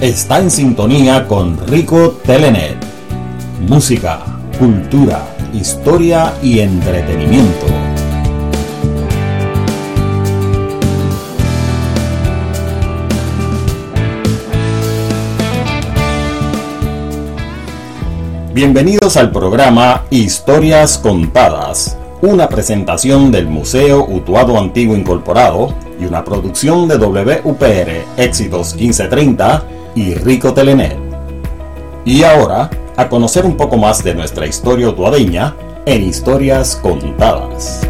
está en sintonía con Rico Telenet. Música, cultura, historia y entretenimiento. Bienvenidos al programa Historias Contadas, una presentación del Museo Utuado Antiguo Incorporado y una producción de WPR Éxitos 1530 y Rico Telenet. Y ahora, a conocer un poco más de nuestra historia utuadeña en Historias Contadas.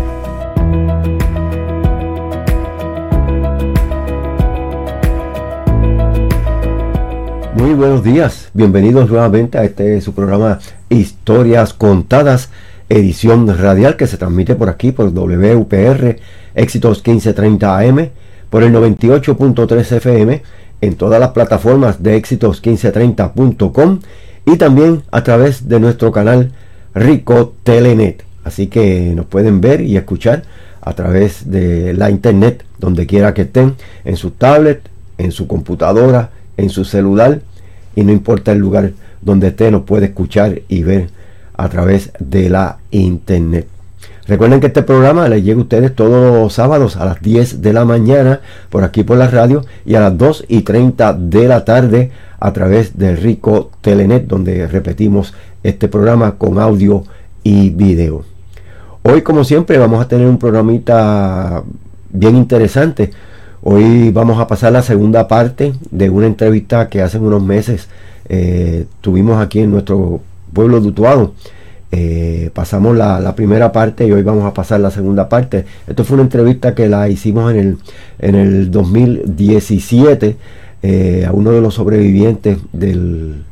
Muy buenos días, bienvenidos nuevamente a este su programa Historias Contadas, edición radial que se transmite por aquí por WPR Éxitos 1530 AM, por el 98.3 FM, en todas las plataformas de éxitos1530.com y también a través de nuestro canal Rico Telenet. Así que nos pueden ver y escuchar a través de la internet, donde quiera que estén, en su tablet, en su computadora, en su celular, y no importa el lugar donde esté, nos puede escuchar y ver a través de la internet. Recuerden que este programa les llega a ustedes todos los sábados a las 10 de la mañana por aquí por la radio y a las 2 y 30 de la tarde a través del Rico Telenet donde repetimos este programa con audio y video. Hoy como siempre vamos a tener un programita bien interesante. Hoy vamos a pasar la segunda parte de una entrevista que hace unos meses eh, tuvimos aquí en nuestro pueblo de eh, pasamos la, primera parte y hoy vamos a pasar la segunda parte. Esto fue una entrevista que la hicimos en el, en el 2017 eh, a uno de los sobrevivientes del,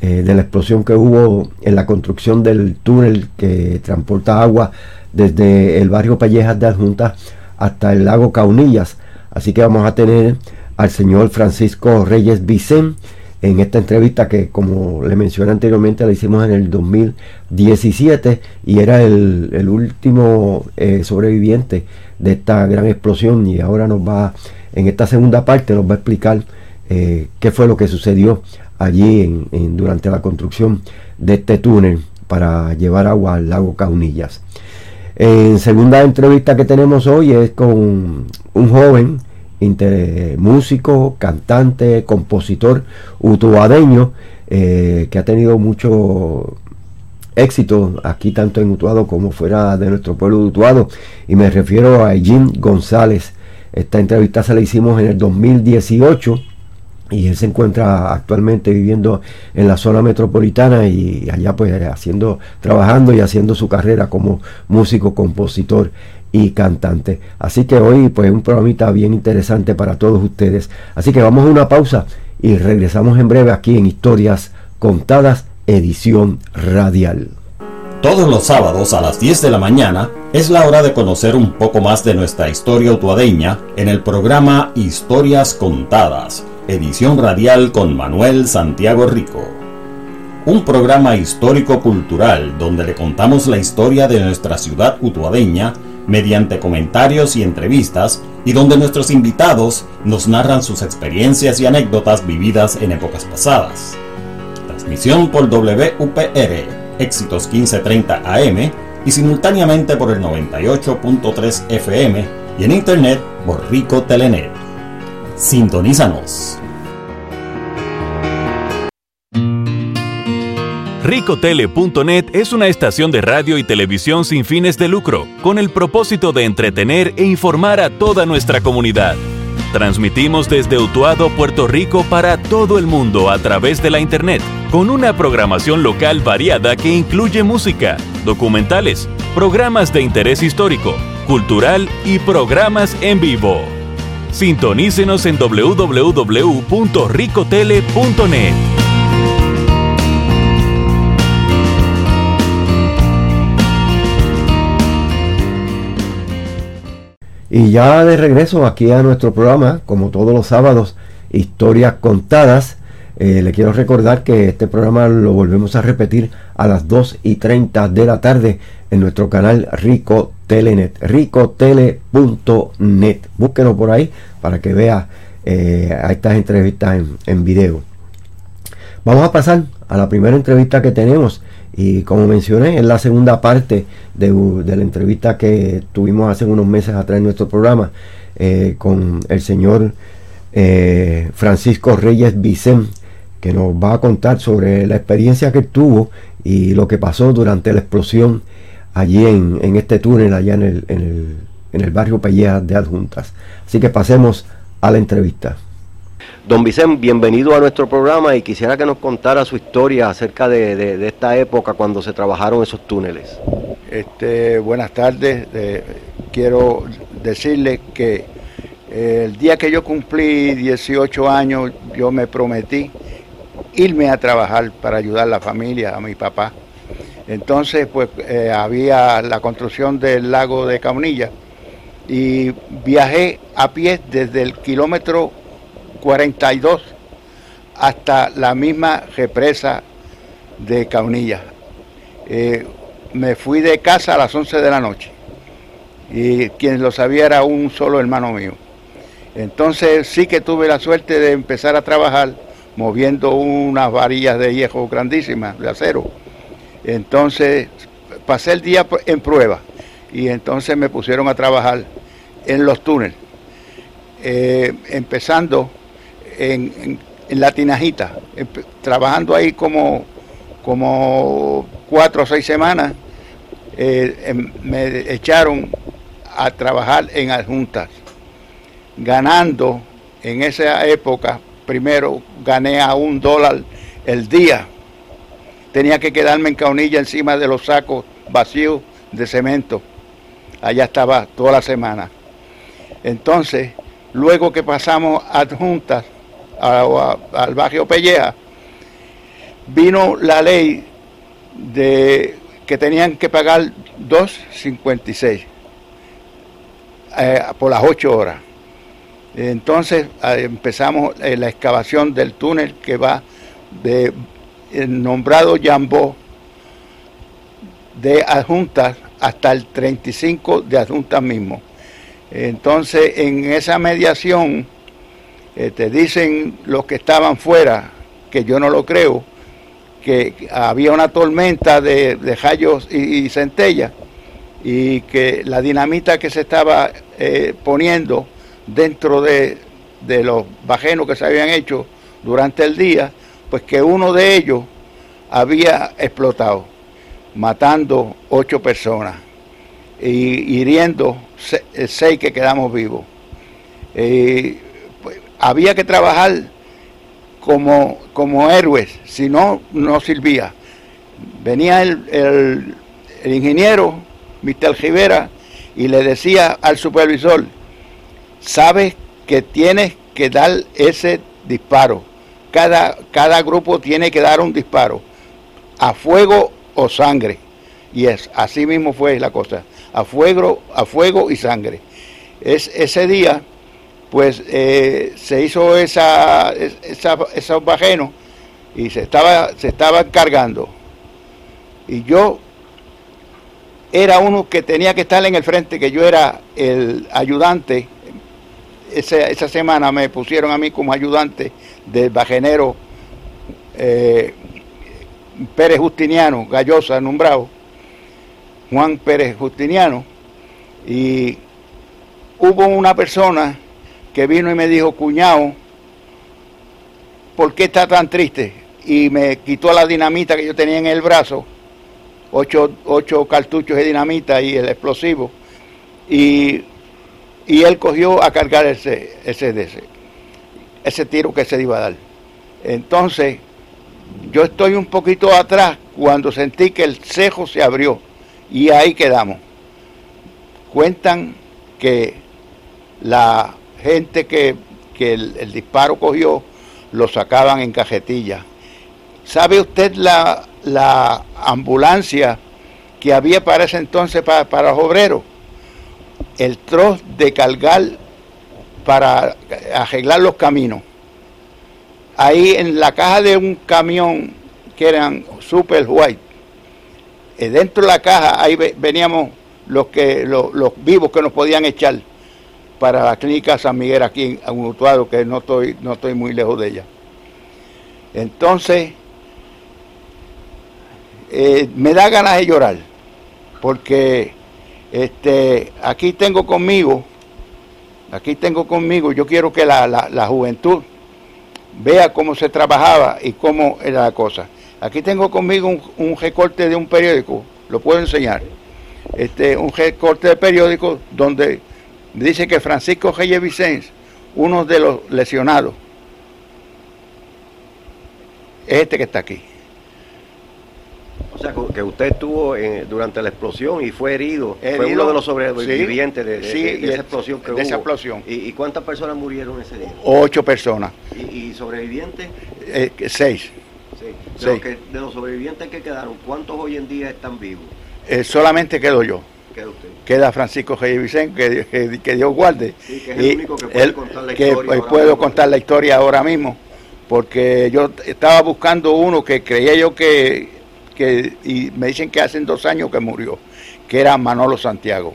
eh, de la explosión que hubo en la construcción del túnel que transporta agua desde el barrio Pellejas de Adjunta hasta el lago Caunillas. Así que vamos a tener al señor Francisco Reyes Vicente en esta entrevista que como le mencioné anteriormente la hicimos en el 2017 y era el, último eh, sobreviviente de esta gran explosión y ahora nos va en esta segunda parte nos va a explicar eh, qué fue lo que sucedió allí en, durante la construcción de este túnel para llevar agua al lago Caunillas. En segunda entrevista que tenemos hoy es con un joven músico, cantante, compositor utuadeño, eh, que ha tenido mucho éxito aquí tanto en Utuado como fuera de nuestro pueblo de Utuado. Y me refiero a Jim González. Esta entrevista se la hicimos en el 2018 y él se encuentra actualmente viviendo en la zona metropolitana y allá pues haciendo trabajando y haciendo su carrera como músico compositor y cantante. Así que hoy pues un programita bien interesante para todos ustedes. Así que vamos a una pausa y regresamos en breve aquí en Historias Contadas, edición radial. Todos los sábados a las 10 de la mañana es la hora de conocer un poco más de nuestra historia utuadeña en el programa Historias Contadas, edición radial con Manuel Santiago Rico. Un programa histórico-cultural donde le contamos la historia de nuestra ciudad utuadeña mediante comentarios y entrevistas y donde nuestros invitados nos narran sus experiencias y anécdotas vividas en épocas pasadas. Transmisión por WPR, éxitos 1530 AM y simultáneamente por el 98.3 FM y en internet por Rico Telenet. Sintonízanos. Ricotele.net es una estación de radio y televisión sin fines de lucro, con el propósito de entretener e informar a toda nuestra comunidad. Transmitimos desde Utuado, Puerto Rico para todo el mundo a través de la Internet, con una programación local variada que incluye música, documentales, programas de interés histórico, cultural y programas en vivo. Sintonícenos en www.ricotele.net. Y ya de regreso aquí a nuestro programa, como todos los sábados, historias contadas. Eh, le quiero recordar que este programa lo volvemos a repetir a las 2 y 30 de la tarde en nuestro canal Rico Telenet, ricotele.net. Búsquenos por ahí para que vea eh, a estas entrevistas en, en video. Vamos a pasar a la primera entrevista que tenemos y como mencioné es la segunda parte de, la entrevista que tuvimos hace unos meses atrás en nuestro programa eh, con el señor eh, Francisco Reyes Vicen que nos va a contar sobre la experiencia que tuvo y lo que pasó durante la explosión allí en, este túnel allá en el, en el, barrio Pelleja de Adjuntas. Así que pasemos a la entrevista. Don Vicente, bienvenido a nuestro programa y quisiera que nos contara su historia acerca de, esta época cuando se trabajaron esos túneles. Este, buenas tardes, quiero decirle que eh, el día que yo cumplí 18 años, yo me prometí irme a trabajar para ayudar a la familia, a mi papá. Entonces, pues eh, había la construcción del lago de Caunilla y viajé a pie desde el kilómetro 42 hasta la misma represa de Caunilla. Eh, me fui de casa a las 11 de la noche y quien lo sabía era un solo hermano mío. Entonces sí que tuve la suerte de empezar a trabajar moviendo unas varillas de hierro grandísimas, de acero. Entonces pasé el día en prueba y entonces me pusieron a trabajar en los túneles, eh, empezando en, la tinajita, trabajando ahí como, como cuatro o seis semanas, eh, em, me echaron a trabajar en adjuntas, ganando en esa época, primero gané a un dólar el día, tenía que quedarme en caunilla encima de los sacos vacíos de cemento, allá estaba toda la semana. Entonces, luego que pasamos adjuntas, al barrio Pelleja, vino la ley de que tenían que pagar 2.56 eh, por las 8 horas. Entonces eh, empezamos eh, la excavación del túnel que va de el nombrado Yambó de adjuntas hasta el 35 de adjuntas mismo. Entonces en esa mediación este, dicen los que estaban fuera, que yo no lo creo, que había una tormenta de, de rayos y, centellas y que la dinamita que se estaba eh, poniendo dentro de, de los bajenos que se habían hecho durante el día, pues que uno de ellos había explotado, matando ocho personas y hiriendo seis que quedamos vivos. Eh, había que trabajar como, como héroes, si no, no servía. Venía el, ingeniero, Mr. Rivera, y le decía al supervisor, sabes que tienes que dar ese disparo. Cada, cada grupo tiene que dar un disparo, a fuego o sangre. Y es, así mismo fue la cosa, a fuego, a fuego y sangre. Es, ese día pues eh, se hizo esa, esa, esos bajenos y se estaba, se cargando. Y yo era uno que tenía que estar en el frente, que yo era el ayudante. Esa, esa semana me pusieron a mí como ayudante del bajenero eh, Pérez Justiniano, Gallosa, nombrado, Juan Pérez Justiniano, y hubo una persona que vino y me dijo, cuñado, ¿por qué está tan triste? Y me quitó la dinamita que yo tenía en el brazo, ocho, ocho cartuchos de dinamita y el explosivo, y, él cogió a cargar ese, ese, ese, ese tiro que se iba a dar. Entonces, yo estoy un poquito atrás cuando sentí que el cejo se abrió y ahí quedamos. Cuentan que la gente que, el, disparo cogió, lo sacaban en cajetilla. ¿Sabe usted la, la ambulancia que había para ese entonces para, los obreros? El troz de cargar para arreglar los caminos. Ahí en la caja de un camión que eran super white, eh, dentro de la caja ahí veníamos los que los vivos que nos podían echar para la clínica San Miguel aquí en Utuado, que no estoy, no estoy muy lejos de ella. Entonces, eh, me da ganas de llorar, porque este, aquí tengo conmigo, aquí tengo conmigo, yo quiero que la, la, juventud vea cómo se trabajaba y cómo era la cosa. Aquí tengo conmigo un, recorte de un periódico, lo puedo enseñar. Este, un recorte de periódico donde dice que Francisco Reyes Vicens, uno de los lesionados, es este que está aquí. O sea, que usted estuvo durante la explosión y fue herido. fue uno de los sobrevivientes de, esa explosión que Esa explosión. ¿Y, cuántas personas murieron ese día? Ocho personas. ¿Y, sobrevivientes? Eh, seis. Sí. de los sobrevivientes que quedaron, ¿cuántos hoy en día están vivos? Eh, solamente quedo yo. Queda usted. Queda Francisco G. Vicente, que, que, Dios guarde. Sí, que es el único que puede contar la historia. Que puedo contar la historia ahora mismo, porque yo estaba buscando uno que creía yo que, que, y me dicen que hace dos años que murió, que era Manolo Santiago,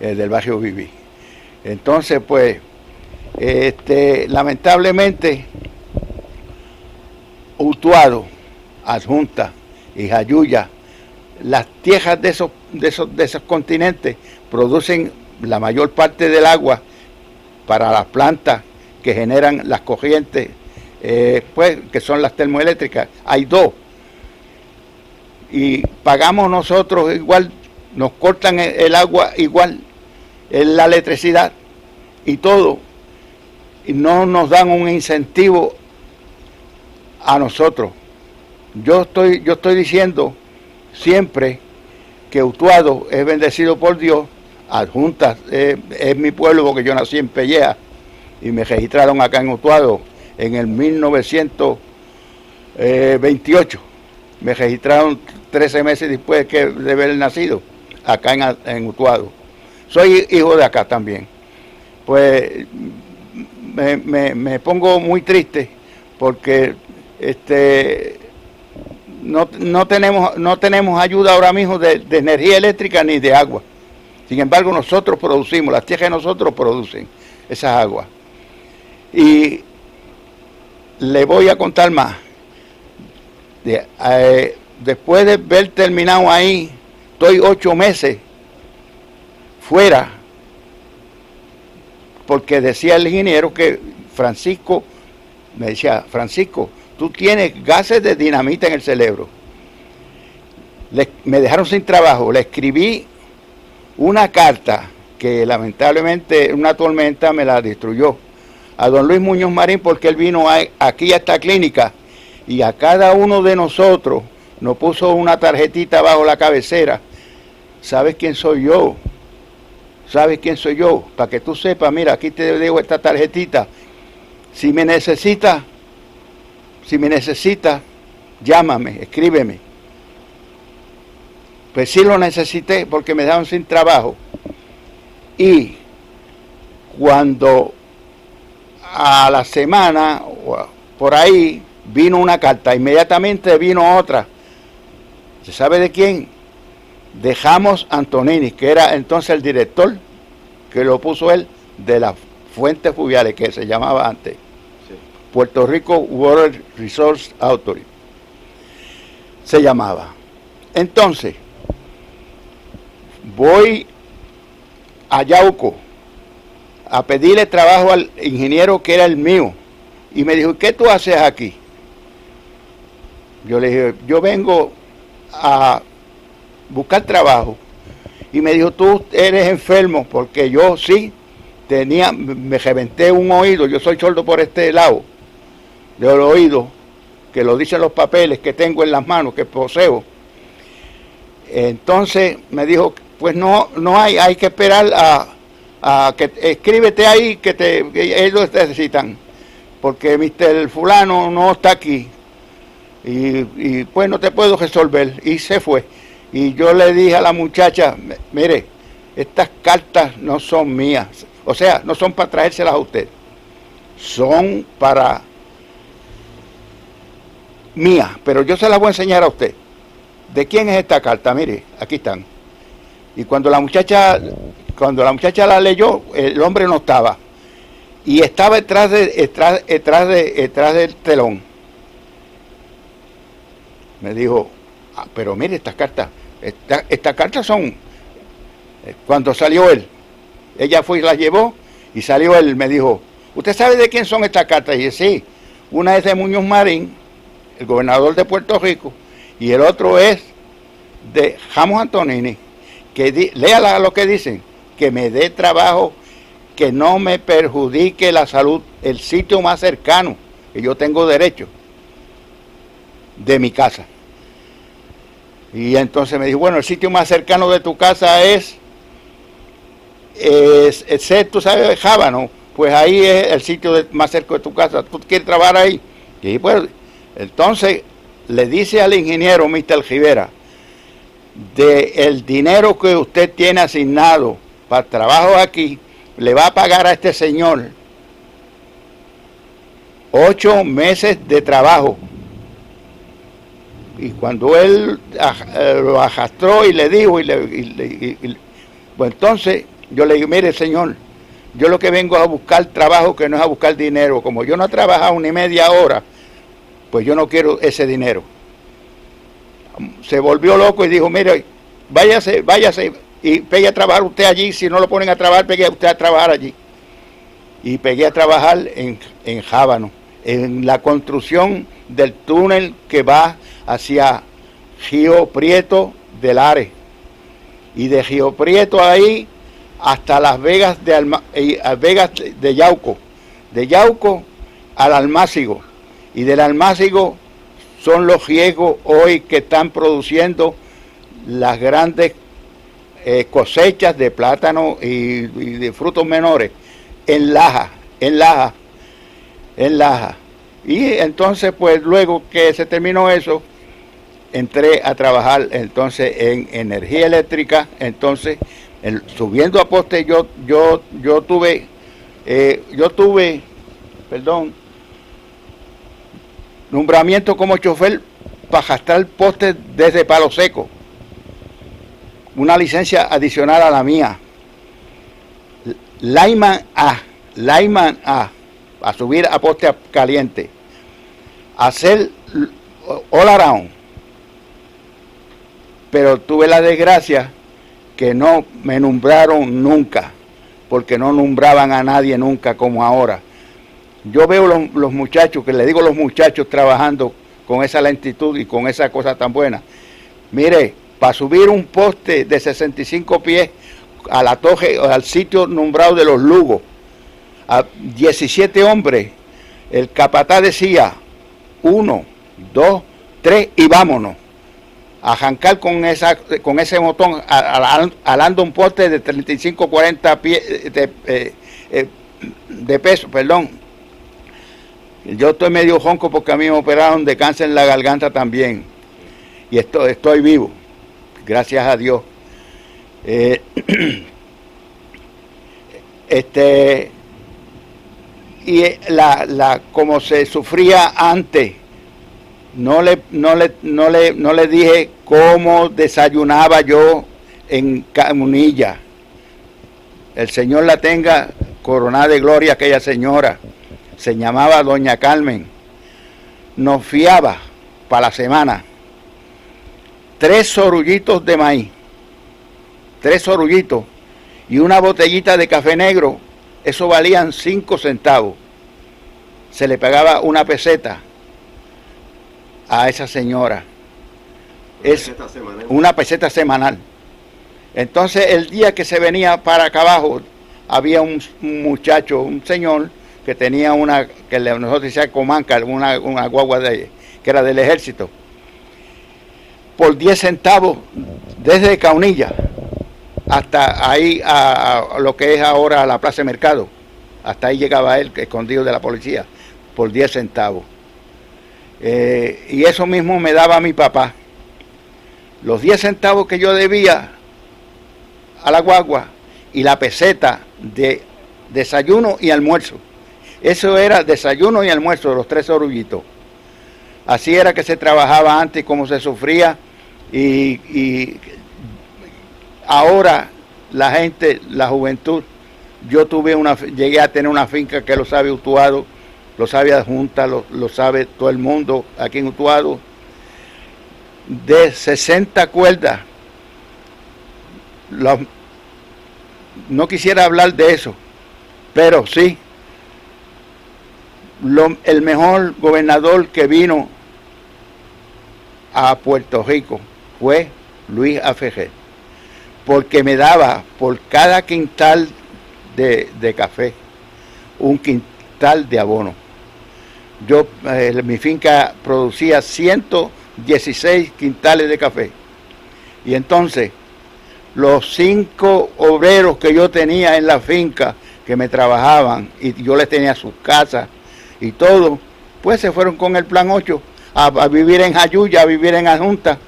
el del barrio Viví. Entonces, pues, este, lamentablemente, Utuado, Adjunta y Jayuya, las tierras de esos, de esos, de esos continentes producen la mayor parte del agua para las plantas que generan las corrientes, eh, pues, que son las termoeléctricas. Hay dos. Y pagamos nosotros igual, nos cortan el, agua igual, la electricidad y todo. Y no nos dan un incentivo a nosotros. Yo estoy, yo estoy diciendo siempre que Utuado es bendecido por Dios, adjunta eh, es mi pueblo porque yo nací en Pelleja y me registraron acá en Utuado en el 1928. Me registraron 13 meses después de, haber nacido acá en, en Utuado. Soy hijo de acá también. Pues me pongo muy triste porque este, no, no, tenemos, no tenemos ayuda ahora mismo de, energía eléctrica ni de agua. Sin embargo, nosotros producimos, las tierras de nosotros producen esas aguas. Y le voy a contar más. Eh, después de ver terminado ahí, estoy ocho meses fuera, porque decía el ingeniero que Francisco, me decía, Francisco, tú tienes gases de dinamita en el cerebro. me dejaron sin trabajo, le escribí una carta que lamentablemente una tormenta me la destruyó a don Luis Muñoz Marín porque él vino aquí a esta clínica y a cada uno de nosotros nos puso una tarjetita bajo la cabecera. ¿Sabes quién soy yo? ¿Sabes quién soy yo? Para que tú sepas, mira, aquí te dejo esta tarjetita. Si me necesitas, si me necesita, llámame, escríbeme. Pues sí lo necesité porque me daban sin trabajo. Y cuando a la semana, por ahí, vino una carta, inmediatamente vino otra. ¿Se sabe de quién? Dejamos Antonini, que era entonces el director, que lo puso él, de las fuentes fluviales, que se llamaba antes. Puerto Rico Water Resource Authority. Se llamaba. Entonces, voy a Yauco a pedirle trabajo al ingeniero que era el mío. Y me dijo, ¿qué tú haces aquí? Yo le dije, yo vengo a buscar trabajo. Y me dijo, tú eres enfermo, porque yo sí tenía, me reventé un oído, yo soy sordo por este lado de oído, que lo dicen los papeles que tengo en las manos, que poseo. Entonces me dijo, pues no, no hay, hay que esperar a, que escríbete ahí que, te, ellos necesitan, porque Mr. Fulano no está aquí. Y, pues no te puedo resolver. Y se fue. Y yo le dije a la muchacha, mire, estas cartas no son mías. O sea, no son para traérselas a usted. Son para mía, pero yo se la voy a enseñar a usted. ¿De quién es esta carta? Mire, aquí están. Y cuando la muchacha, cuando la muchacha la leyó, el hombre no estaba. Y estaba detrás, de, detrás, detrás, de, detrás del telón. Me dijo, Ah, pero mire, estas cartas, estas cartas son, eh, cuando salió él, ella fue y las llevó y salió él, me dijo, ¿usted sabe de quién son estas cartas? Y dije, sí, una es de Muñoz Marín, el gobernador de Puerto Rico, y el otro es de Jamos Antonini, que lea lo que dicen, que me dé trabajo, que no me perjudique la salud, el sitio más cercano, que yo tengo derecho, de mi casa. Y entonces me dijo, bueno, el sitio más cercano de tu casa es, es, tú sabes, Jábano, pues ahí es el sitio más cerca de tu casa, tú quieres trabajar ahí. Y pues, entonces le dice al ingeniero Mr. Rivera, de el dinero que usted tiene asignado para trabajo aquí, le va a pagar a este señor ocho meses de trabajo. Y cuando él eh, lo ajastró y le dijo, y le, pues entonces yo le digo, mire señor, yo lo que vengo a buscar trabajo que no es a buscar dinero. Como yo no he trabajado ni media hora, pues yo no quiero ese dinero. Se volvió loco y dijo, mire, váyase, váyase y pegue a trabajar usted allí. Si no lo ponen a trabajar, pegue usted a trabajar allí. Y pegué a trabajar en, en Jábano, en la construcción del túnel que va hacia Gio Prieto del Are. Y de Gio Prieto ahí hasta Las Vegas de, Vegas de Yauco, de Yauco al Almácigo, y del Almácigo son los riegos hoy que están produciendo las grandes eh, cosechas de plátano y, de frutos menores en Laja, en Laja, en Laja. Y entonces, pues luego que se terminó eso, entré a trabajar entonces en energía eléctrica, entonces subiendo a poste yo yo yo tuve eh, yo tuve perdón nombramiento como chofer para gastar poste desde Palo Seco. Una licencia adicional a la mía. Lyman A Lyman A a subir a poste caliente. Hacer all around. Pero tuve la desgracia que no me nombraron nunca, porque no nombraban a nadie nunca como ahora. Yo veo los, muchachos, que le digo los muchachos trabajando con esa lentitud y con esa cosa tan buena. Mire, para subir un poste de 65 pies a la toje, al sitio nombrado de los Lugos, a 17 hombres, el capataz decía, uno, dos, tres y vámonos a jancar con esa con ese botón alando un poste de 35 40 pies de, eh, eh, de peso, perdón. Yo estoy medio jonco porque a mí me operaron de cáncer en la garganta también. Y estoy, estoy vivo, gracias a Dios. Eh, este y la, la como se sufría antes no le, no le, no le, no le dije cómo desayunaba yo en Camunilla. El Señor la tenga coronada de gloria aquella señora. Se llamaba Doña Carmen. Nos fiaba para la semana tres sorullitos de maíz, tres sorullitos y una botellita de café negro. Eso valían cinco centavos. Se le pagaba una peseta a esa señora. es una peseta semanal. Entonces el día que se venía para acá abajo, había un, muchacho, un señor, que tenía una, que nosotros decíamos comanca, una, una guagua de, que era del ejército, por 10 centavos desde Caunilla hasta ahí a, lo que es ahora la Plaza de Mercado. Hasta ahí llegaba él, escondido de la policía, por 10 centavos. Eh, y eso mismo me daba mi papá. Los 10 centavos que yo debía a la guagua y la peseta de desayuno y almuerzo. Eso era desayuno y almuerzo, los tres orullitos. Así era que se trabajaba antes, como se sufría. Y, ahora la gente, la juventud, yo tuve una, llegué a tener una finca que lo sabe Utuado lo sabe Junta, lo, lo, sabe todo el mundo aquí en Utuado. de 60 cuerdas. no quisiera hablar de eso, pero sí, el mejor gobernador que vino a Puerto Rico fue Luis Afejer, porque me daba por cada quintal de, de café un quintal de abono. Yo, eh, mi finca producía 116 quintales de café. Y entonces, los cinco obreros que yo tenía en la finca, que me trabajaban, y yo les tenía sus casas y todo, pues se fueron con el plan 8 a, vivir en Jayuya, a vivir en Adjunta.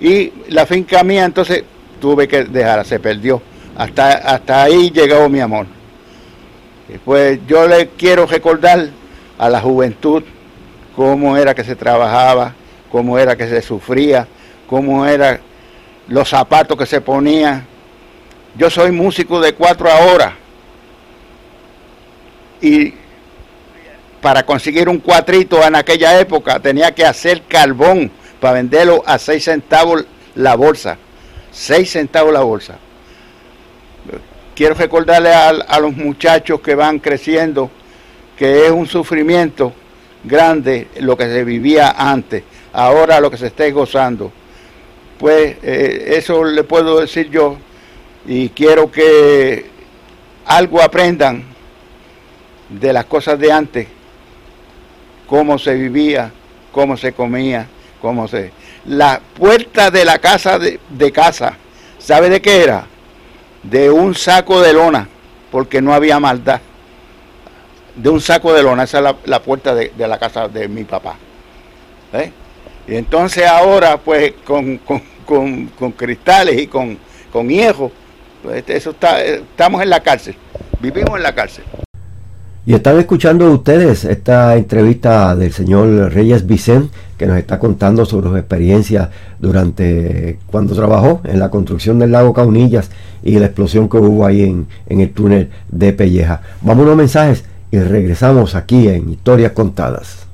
Y la finca mía, entonces, tuve que dejarla, se perdió. Hasta, hasta ahí llegó mi amor. Pues yo le quiero recordar a la juventud cómo era que se trabajaba, cómo era que se sufría, cómo eran los zapatos que se ponían. Yo soy músico de cuatro a hora y para conseguir un cuatrito en aquella época tenía que hacer carbón para venderlo a seis centavos la bolsa. Seis centavos la bolsa. Quiero recordarle a, a los muchachos que van creciendo que es un sufrimiento grande lo que se vivía antes, ahora lo que se está gozando. Pues eh, eso le puedo decir yo y quiero que algo aprendan de las cosas de antes, cómo se vivía, cómo se comía, cómo se... La puerta de la casa de, de casa, ¿sabe de qué era? De un saco de lona, porque no había maldad de un saco de lona, esa es la, puerta de, la casa de mi papá. ¿eh? Y entonces ahora, pues, con, cristales y con, con hierro, pues eso está, estamos en la cárcel, vivimos en la cárcel. Y están escuchando ustedes esta entrevista del señor Reyes Vicente, que nos está contando sobre sus experiencias durante cuando trabajó en la construcción del lago Caunillas y la explosión que hubo ahí en, en el túnel de Pelleja. Vamos a mensajes y regresamos aquí en Historias Contadas.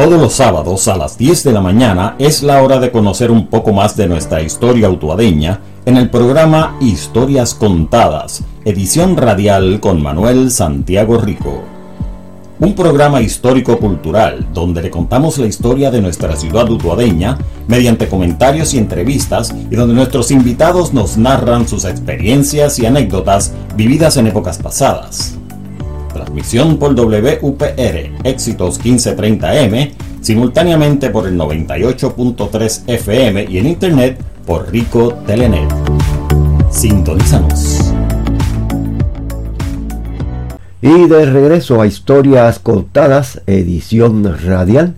Todos los sábados a las 10 de la mañana es la hora de conocer un poco más de nuestra historia autuadeña en el programa Historias Contadas, edición radial con Manuel Santiago Rico. Un programa histórico-cultural donde le contamos la historia de nuestra ciudad utuadeña mediante comentarios y entrevistas y donde nuestros invitados nos narran sus experiencias y anécdotas vividas en épocas pasadas. Transmisión por WPR, éxitos 1530M, simultáneamente por el 98.3 FM y en internet por Rico Telenet. Sintonízanos. Y de regreso a Historias Contadas, edición radial.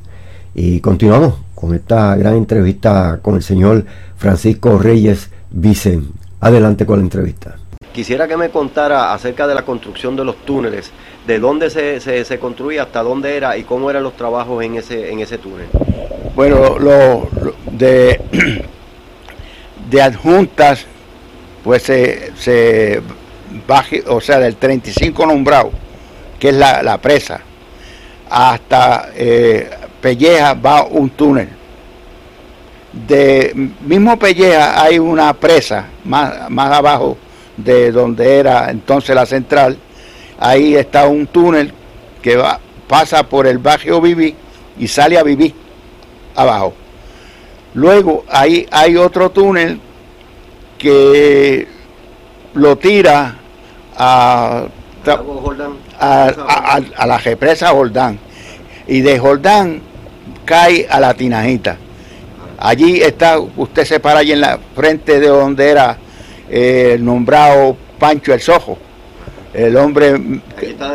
Y continuamos con esta gran entrevista con el señor Francisco Reyes Vicen. Adelante con la entrevista. Quisiera que me contara acerca de la construcción de los túneles, de dónde se, se, construía, hasta dónde era y cómo eran los trabajos en ese, en ese túnel. Bueno, lo, de, de adjuntas, pues se, se baje, o sea, del 35 nombrado, que es la, presa, hasta eh, Pelleja va un túnel. De mismo Pelleja hay una presa más, más abajo de donde era entonces la central, ahí está un túnel que va, pasa por el barrio Viví y sale a Viví abajo. Luego ahí hay otro túnel que lo tira a, a, la represa Jordán y de Jordán cae a la Tinajita. Allí está, usted se para allí en la frente de donde era el nombrado Pancho el Sojo, el hombre está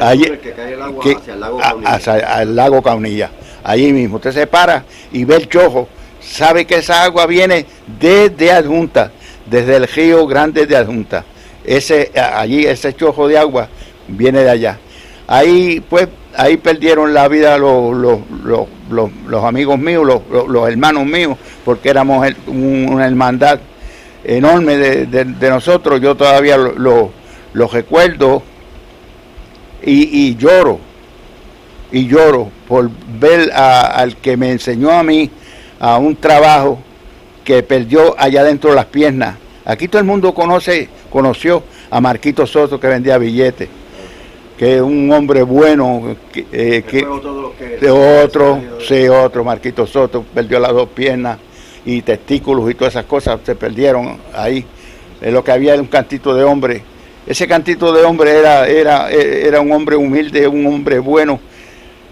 allí, que cae el agua hacia el lago Caunilla. Hacia el lago Caunilla. Allí mismo, usted se para y ve el chojo, sabe que esa agua viene desde adjunta, desde el río Grande de Adjunta. Ese, allí, ese chojo de agua viene de allá. Ahí, pues, ahí perdieron la vida los, los, los, los amigos míos, los, hermanos míos, porque éramos una hermandad enorme de, nosotros. Yo todavía lo, recuerdo y, lloro, y lloro por ver al que me enseñó a mí a un trabajo que perdió allá dentro las piernas. Aquí todo el mundo conoce, conoció a Marquito Soto que vendía billetes que es un hombre bueno, que, eh, de otro, sí, otro, Marquito Soto, perdió las dos piernas y testículos y todas esas cosas se perdieron ahí. lo que había era un cantito de hombre. Ese cantito de hombre era, era, era un hombre humilde, un hombre bueno,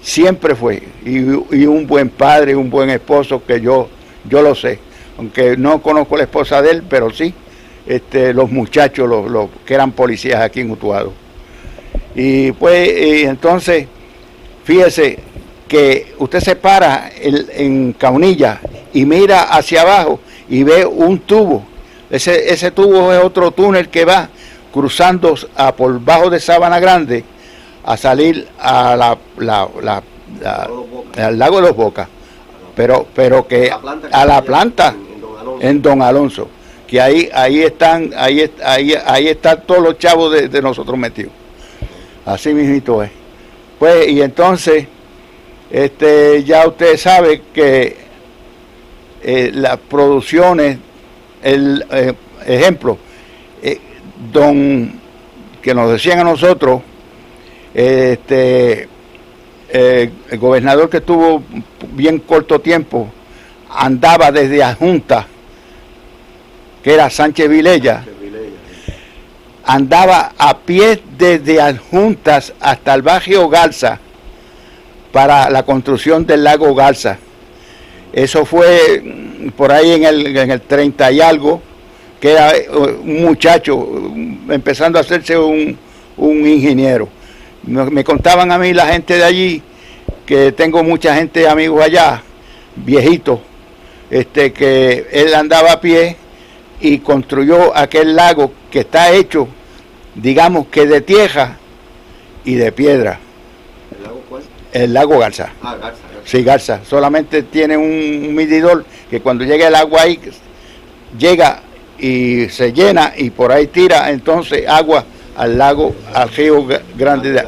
siempre fue, y, un buen padre, un buen esposo, que yo, yo lo sé, aunque no conozco la esposa de él, pero sí, este, los muchachos, los, los que eran policías aquí en Utuado. Y pues entonces, fíjese que usted se para en Caunilla y mira hacia abajo y ve un tubo. Ese, ese tubo es otro túnel que va cruzando a por bajo de Sabana Grande a salir a la, la, al lago de los Bocas. Pero, pero que a la planta en Don Alonso, que ahí, ahí están, ahí, ahí, ahí están todos los chavos de, de nosotros metidos. Así mismo es. Pues, y entonces, este, ya usted sabe que eh, las producciones, el eh, ejemplo, don, que nos decían a nosotros, este, el gobernador que estuvo bien corto tiempo, andaba desde Junta, que era Sánchez Vilella, andaba a pie desde Adjuntas hasta el barrio Garza para la construcción del lago Garza. Eso fue por ahí en el, en el 30 y algo, que era eh, un muchacho empezando a hacerse un, ingeniero. Me, contaban a mí la gente de allí, que tengo mucha gente, amigos allá, viejitos, este, que él andaba a pie y construyó aquel lago que está hecho digamos que de tierra y de piedra. ¿El lago cuál? El lago Garza. Ah, Garza, Sí, Garza. Solamente tiene un medidor que cuando llega el agua ahí, llega y se llena y por ahí tira entonces agua al lago, al río grande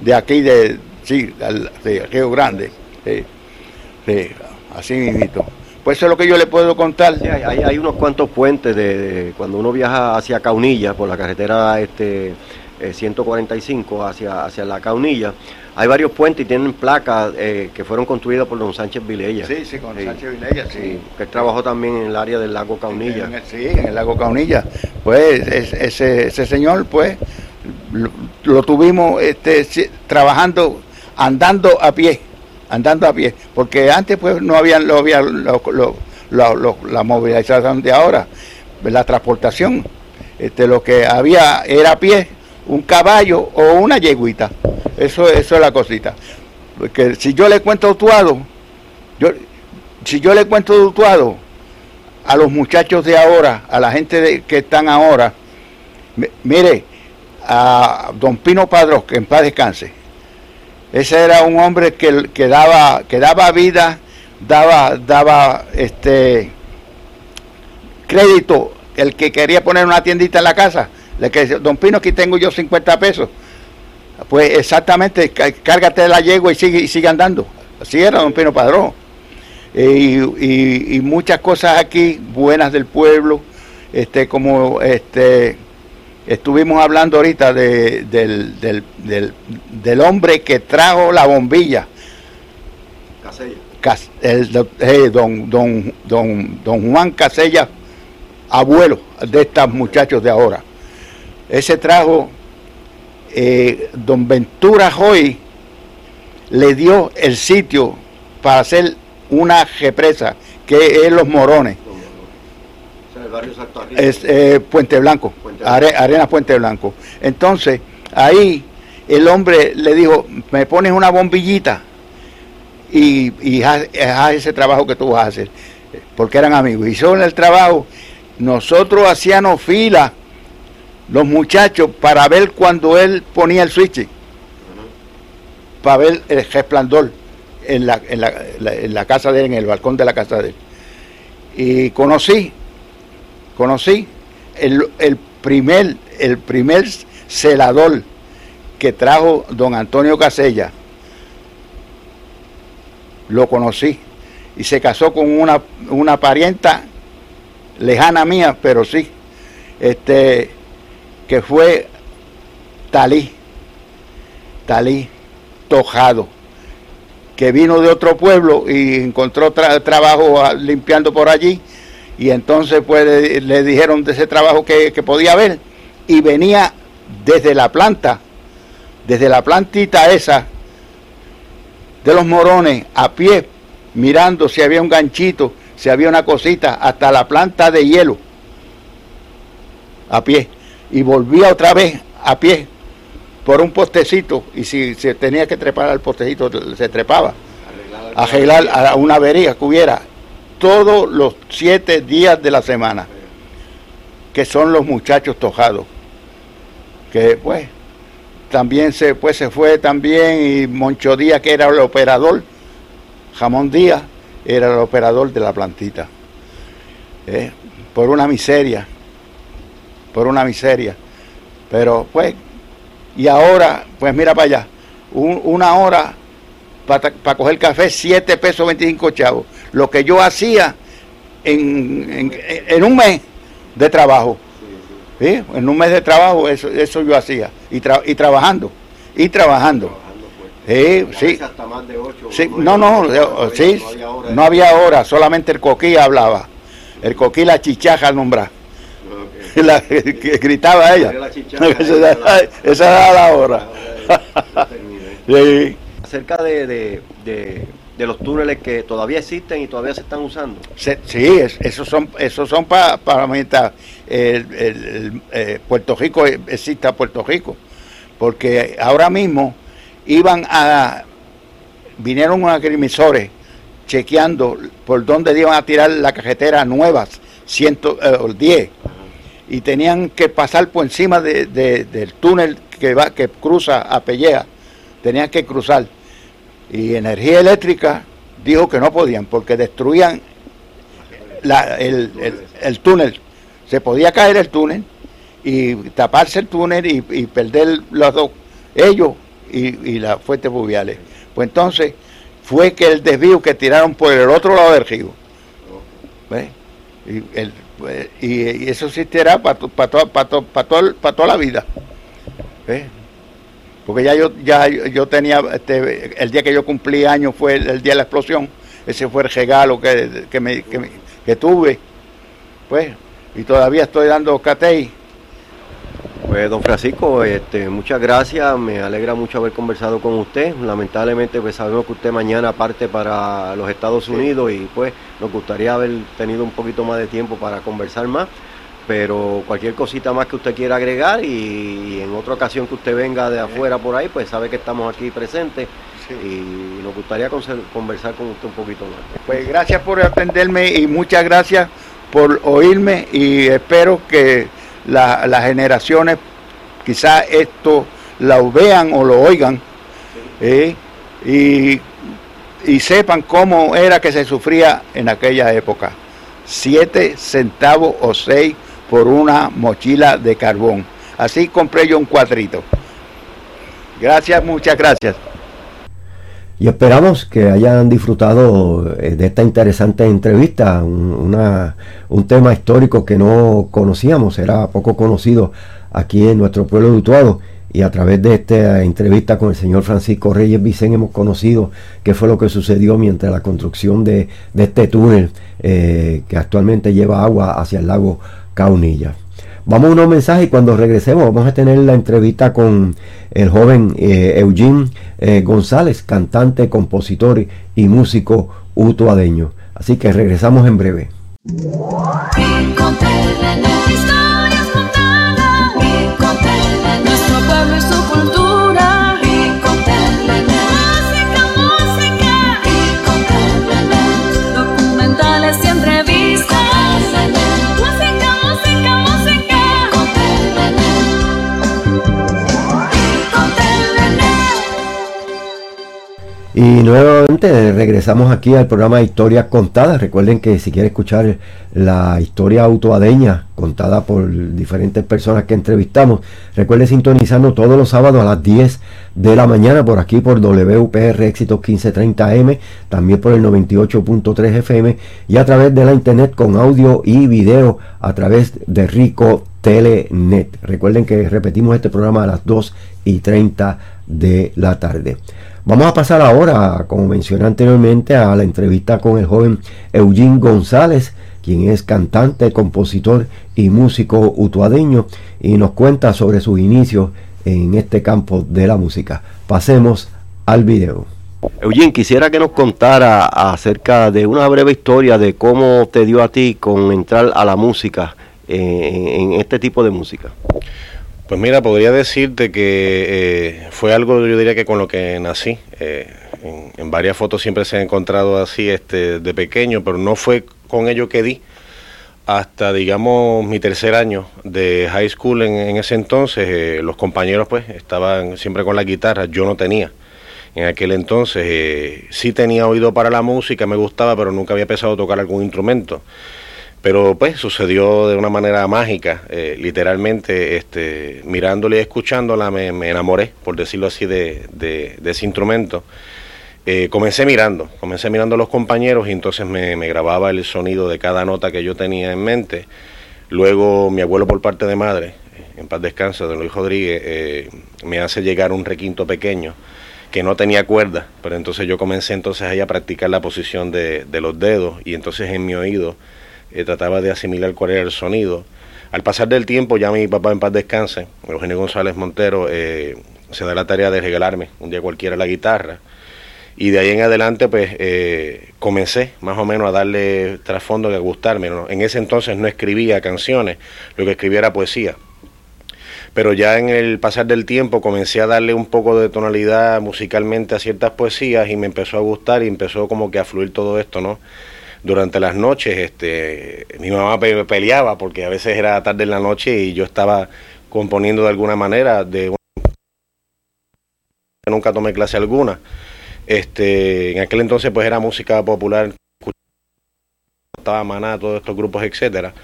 de, aquí, de, sí, al río grande. Sí, así mismo. Pues eso es lo que yo le puedo contar. hay, unos cuantos puentes de, cuando uno viaja hacia Caunilla, por la carretera este 145 eh, hacia, hacia la Caunilla. Hay varios puentes y tienen placas eh, que fueron construidas por don Sánchez Vilella. Sí, sí, con Sánchez Vilella, sí. Que trabajó también en el área del lago Caunilla. sí, en el lago Caunilla. Pues ese, ese señor, pues, lo, tuvimos este, trabajando, andando a pie andando a pie, porque antes pues no había, lo, había la movilización de ahora, la transportación, este, lo que había era a pie, un caballo o una yeguita, eso, eso es la cosita. Porque si yo le cuento Utuado, yo, si yo le cuento Utuado a los muchachos de ahora, a la gente que están ahora, mire, a don Pino Padrón, que en paz descanse, ese era un hombre que, que, daba, que daba vida, daba, daba este crédito. El que quería poner una tiendita en la casa, le que don Pino, aquí tengo yo 50 pesos. Pues exactamente, cárgate de la yegua y sigue, y sigue andando. Así era don Pino Padrón. Y, y, muchas cosas aquí buenas del pueblo, este, como este Estuvimos hablando ahorita de, del, del, del, hombre que trajo la bombilla. Casella. Eh, don, don, don, don Juan Casella, abuelo de estos muchachos de ahora. Ese trajo, eh, don Ventura Joy le dio el sitio para hacer una represa, que es Los Morones es, eh, Puente Blanco, Arena Puente Blanco. Entonces, ahí el hombre le dijo, me pones una bombillita y, haz, ese trabajo que tú vas a hacer, porque eran amigos. Y en el trabajo nosotros hacíamos fila, los muchachos, para ver cuando él ponía el switch, para ver el resplandor en la, casa de él, en el balcón de la casa de él. Y conocí, conocí el, el primer, el primer celador que trajo don Antonio Casella. Lo conocí y se casó con una, una parienta lejana mía, pero sí, este, que fue Talí, Talí Tojado, que vino de otro pueblo y encontró trabajo limpiando por allí, y entonces pues le, dijeron de ese trabajo que, que podía haber, y venía desde la planta, desde la plantita esa de los morones, a pie, mirando si había un ganchito, si había una cosita, hasta la planta de hielo, a pie, y volvía otra vez a pie por un postecito, y si se tenía que trepar al postecito, se trepaba, a arreglar a una avería que hubiera, todos los siete días de la semana, que son los muchachos tojados, que pues también se, pues, se fue también y Moncho Díaz, que era el operador, Jamón Díaz, era el operador de la plantita. ¿eh? Por una miseria, por una miseria. Pero pues, y ahora, pues mira para allá, una hora para coger café, 7 pesos 25 chavos. Lo que yo hacía en, en, un mes de trabajo. En un mes de trabajo eso, eso yo hacía. Y, y trabajando. Y trabajando. Sí, sí. sí no, no, sí, no había hora, solamente el coquí hablaba. El coquí la chichaja al nombrar. La, que gritaba ella. esa era la hora. Acerca de, de, de, los túneles que todavía existen y todavía se están usando. Sí, esos son, esos son para, para el, el, eh, Puerto Rico, exista Puerto Rico. Porque ahora mismo iban a, vinieron unos agrimisores chequeando por dónde iban a tirar la cajetera nuevas, 110, eh, y tenían que pasar por encima de, del túnel que, va, que cruza a Pelleja, tenían que cruzar. Y Energía Eléctrica dijo que no podían porque destruían el, el, túnel. Se podía caer el túnel y taparse el túnel y, perder los dos, ellos y, las fuentes fluviales. Pues entonces fue que el desvío que tiraron por el otro lado del río. Y, el, pues, y, eso existirá para para para toda la vida. Porque ya yo ya yo tenía este, el día que yo cumplí años fue el, día de la explosión. Ese fue el regalo que, que, me, que, que tuve. Pues, y todavía estoy dando catey pues don Francisco, este, muchas gracias, me alegra mucho haber conversado con usted. Lamentablemente pues sabemos que usted mañana parte para los Estados Unidos y pues nos gustaría haber tenido un poquito más de tiempo para conversar más, pero cualquier cosita más que usted quiera agregar y, en otra ocasión que usted venga de afuera por ahí, pues sabe que estamos aquí presentes y nos gustaría conversar con usted un poquito más. Pues gracias por atenderme y muchas gracias por oírme y espero que las generaciones quizás esto lo vean o lo oigan ¿eh? y, y sepan cómo era que se sufría en aquella época. Siete centavos o seis por una mochila de carbón. Así compré yo un cuadrito. Gracias, muchas gracias. Y esperamos que hayan disfrutado eh, de esta interesante entrevista, un, tema histórico que no conocíamos, era poco conocido aquí en nuestro pueblo de Utuado. Y a través de esta entrevista con el señor Francisco Reyes Vicen hemos conocido qué fue lo que sucedió mientras la construcción de, este túnel eh, que actualmente lleva agua hacia el lago Caunilla. Vamos a unos mensajes y cuando regresemos vamos a tener la entrevista con el joven eh, Eugene eh, González, cantante, compositor y músico utuadeño. Así que regresamos en breve. Y nuevamente regresamos aquí al programa Historias Contadas. Recuerden que si quieren escuchar la historia autoadeña contada por diferentes personas que entrevistamos, recuerden sintonizarnos todos los sábados a las 10 de la mañana por aquí por WPR Éxitos 1530M, también por el 98.3 FM y a través de la internet con audio y video a través de Rico Telenet. Recuerden que repetimos este programa a las 2 y 30 de la tarde. Vamos a pasar ahora, como mencioné anteriormente, a la entrevista con el joven Eugene González, quien es cantante, compositor y músico utuadeño y nos cuenta sobre sus inicios en este campo de la música. Pasemos al video. Eugene, quisiera que nos contara acerca de una breve historia de cómo te dio a ti con entrar a la música, eh, en este tipo de música. Pues mira, podría decirte que eh, fue algo, yo diría que con lo que nací. Eh, en, varias fotos siempre se ha encontrado así este, de pequeño, pero no fue con ello que di hasta, digamos, mi tercer año de high school en, ese entonces. Eh, los compañeros pues estaban siempre con la guitarra, yo no tenía. En aquel entonces sí tenía oído para la música, me gustaba, pero nunca había empezado a tocar algún instrumento. Pero pues sucedió de una manera mágica, eh, literalmente, este, mirándola y escuchándola me, enamoré, por decirlo así, de, ese instrumento. Eh, comencé mirando, comencé mirando a los compañeros y entonces me, grababa el sonido de cada nota que yo tenía en mente. Luego mi abuelo por parte de madre, en paz descanse, don Luis Rodríguez, eh, me hace llegar un requinto pequeño que no tenía cuerda, pero entonces yo comencé entonces ahí a practicar la posición de, de los dedos y entonces en mi oído eh, trataba de asimilar cuál era el sonido. Al pasar del tiempo, ya mi papá en paz descanse, Eugenio González Montero, eh, se da la tarea de regalarme un día cualquiera la guitarra. Y de ahí en adelante, pues eh, comencé más o menos a darle trasfondo a gustarme. En ese entonces no escribía canciones, lo que escribía era poesía. Pero ya en el pasar del tiempo comencé a darle un poco de tonalidad musicalmente a ciertas poesías y me empezó a gustar y empezó como que a fluir todo esto, ¿no? Durante las noches este, mi mamá peleaba porque a veces era tarde en la noche y yo estaba componiendo de alguna manera de nunca tomé clase alguna. Este en aquel entonces pues era música popular estaba maná todos estos grupos etcétera.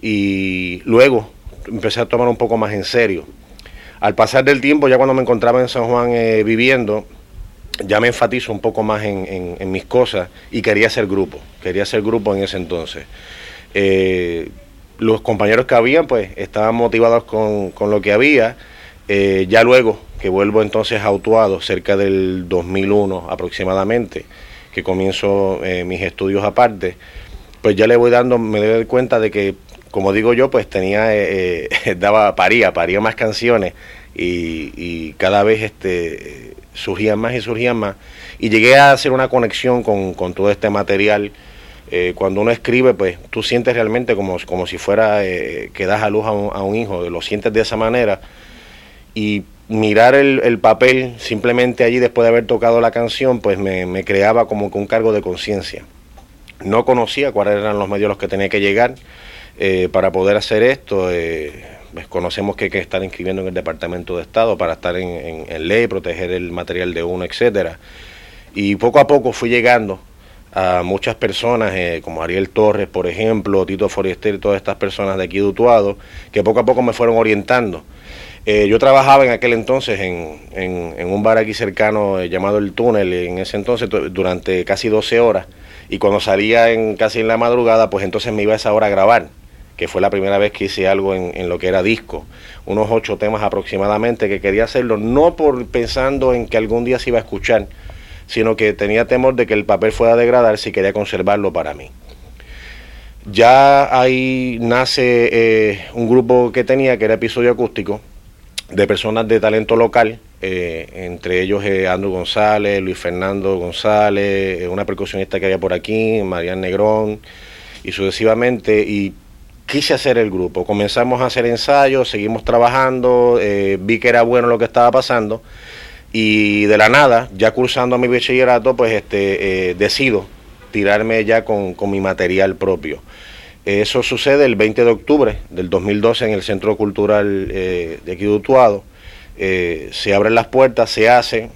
Y luego empecé a tomar un poco más en serio. Al pasar del tiempo ya cuando me encontraba en San Juan eh, viviendo ya me enfatizo un poco más en, mis cosas y quería ser grupo, quería ser grupo en ese entonces. Eh, los compañeros que habían, pues, estaban motivados con, lo que había. Eh, ya luego que vuelvo entonces a Autuado, cerca del 2001 aproximadamente, que comienzo eh, mis estudios aparte, pues ya le voy dando, me doy cuenta de que, como digo yo, pues tenía, daba, paría, paría más canciones y, cada vez este surgían más y surgían más. Y llegué a hacer una conexión con, todo este material. Eh, cuando uno escribe, pues tú sientes realmente como, como si fuera eh, que das a luz a un, a un, hijo, lo sientes de esa manera. Y mirar el, papel simplemente allí después de haber tocado la canción, pues me, creaba como que un cargo de conciencia. No conocía cuáles eran los medios a los que tenía que llegar eh, para poder hacer esto. Pues, conocemos que hay que estar inscribiendo en el Departamento de Estado para estar en, ley, proteger el material de uno, etcétera. Y poco a poco fui llegando a muchas personas, eh, como Ariel Torres, por ejemplo, Tito Forester, todas estas personas de aquí de Utuado, que poco a poco me fueron orientando. Eh, yo trabajaba en aquel entonces en, en, un bar aquí cercano eh, llamado El Túnel, en ese entonces durante casi 12 horas, y cuando salía en, casi en la madrugada, pues entonces me iba a esa hora a grabar que fue la primera vez que hice algo en, lo que era disco, unos ocho temas aproximadamente, que quería hacerlo no por pensando en que algún día se iba a escuchar, sino que tenía temor de que el papel fuera a degradar si quería conservarlo para mí. Ya ahí nace eh, un grupo que tenía, que era episodio acústico, de personas de talento local, eh, entre ellos eh, Andrew González, Luis Fernando González, una percusionista que había por aquí, Marian Negrón, y sucesivamente, y quise hacer el grupo. Comenzamos a hacer ensayos, seguimos trabajando, eh, vi que era bueno lo que estaba pasando y de la nada, ya cursando mi bachillerato, pues este, eh, decido tirarme ya con, mi material propio. Eso sucede el 20 de octubre del 2012 en el Centro Cultural eh, de aquí de Utuado. se abren las puertas, se hace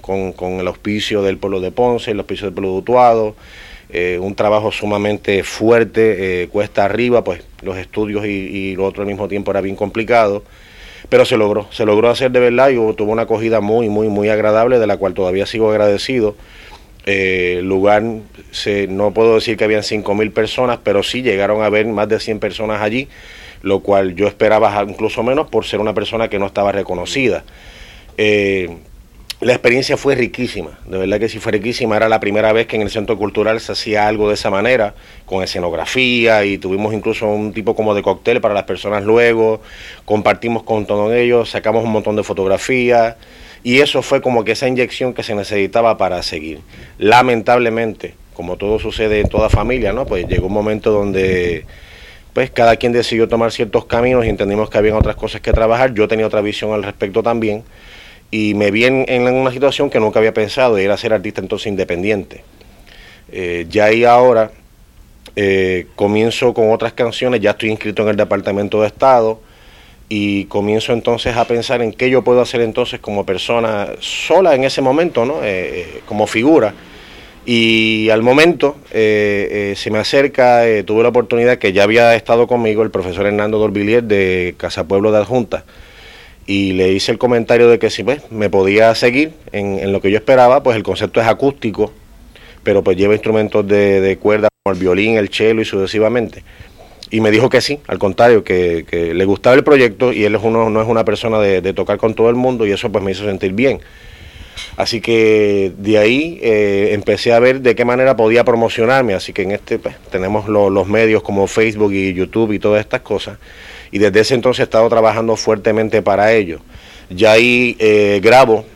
con, con el auspicio del pueblo de Ponce, el auspicio del pueblo de Utuado, eh, un trabajo sumamente fuerte, eh, cuesta arriba, pues los estudios y, lo otro al mismo tiempo era bien complicado, pero se logró, se logró hacer de verdad y tuvo una acogida muy, muy, muy agradable, de la cual todavía sigo agradecido. Eh, lugar, se, no puedo decir que habían 5.000 personas, pero sí llegaron a haber más de 100 personas allí, lo cual yo esperaba incluso menos por ser una persona que no estaba reconocida. Eh, la experiencia fue riquísima, de verdad que sí fue riquísima. Era la primera vez que en el centro cultural se hacía algo de esa manera, con escenografía y tuvimos incluso un tipo como de cóctel para las personas luego. Compartimos con todos ellos, sacamos un montón de fotografías y eso fue como que esa inyección que se necesitaba para seguir. Lamentablemente, como todo sucede en toda familia, ¿no? Pues llegó un momento donde pues cada quien decidió tomar ciertos caminos y entendimos que había otras cosas que trabajar. Yo tenía otra visión al respecto también y me vi en, una situación que nunca había pensado, y era ser artista entonces independiente. Eh, ya ahí ahora eh, comienzo con otras canciones, ya estoy inscrito en el Departamento de Estado y comienzo entonces a pensar en qué yo puedo hacer entonces como persona sola en ese momento, ¿no? Eh, como figura. Y al momento se me acerca, tuve la oportunidad que ya había estado conmigo el profesor Hernando Dorbilier de Casa Pueblo de Adjunta y le hice el comentario de que si pues, me podía seguir en, lo que yo esperaba, pues el concepto es acústico, pero pues lleva instrumentos de, cuerda como el violín, el cello y sucesivamente. Y me dijo que sí, al contrario, que, le gustaba el proyecto y él es uno, no es una persona de, tocar con todo el mundo y eso pues me hizo sentir bien. Así que de ahí eh, empecé a ver de qué manera podía promocionarme, así que en este pues, tenemos los medios como Facebook y YouTube y todas estas cosas y desde ese entonces he estado trabajando fuertemente para ello. Ya ahí eh, grabo,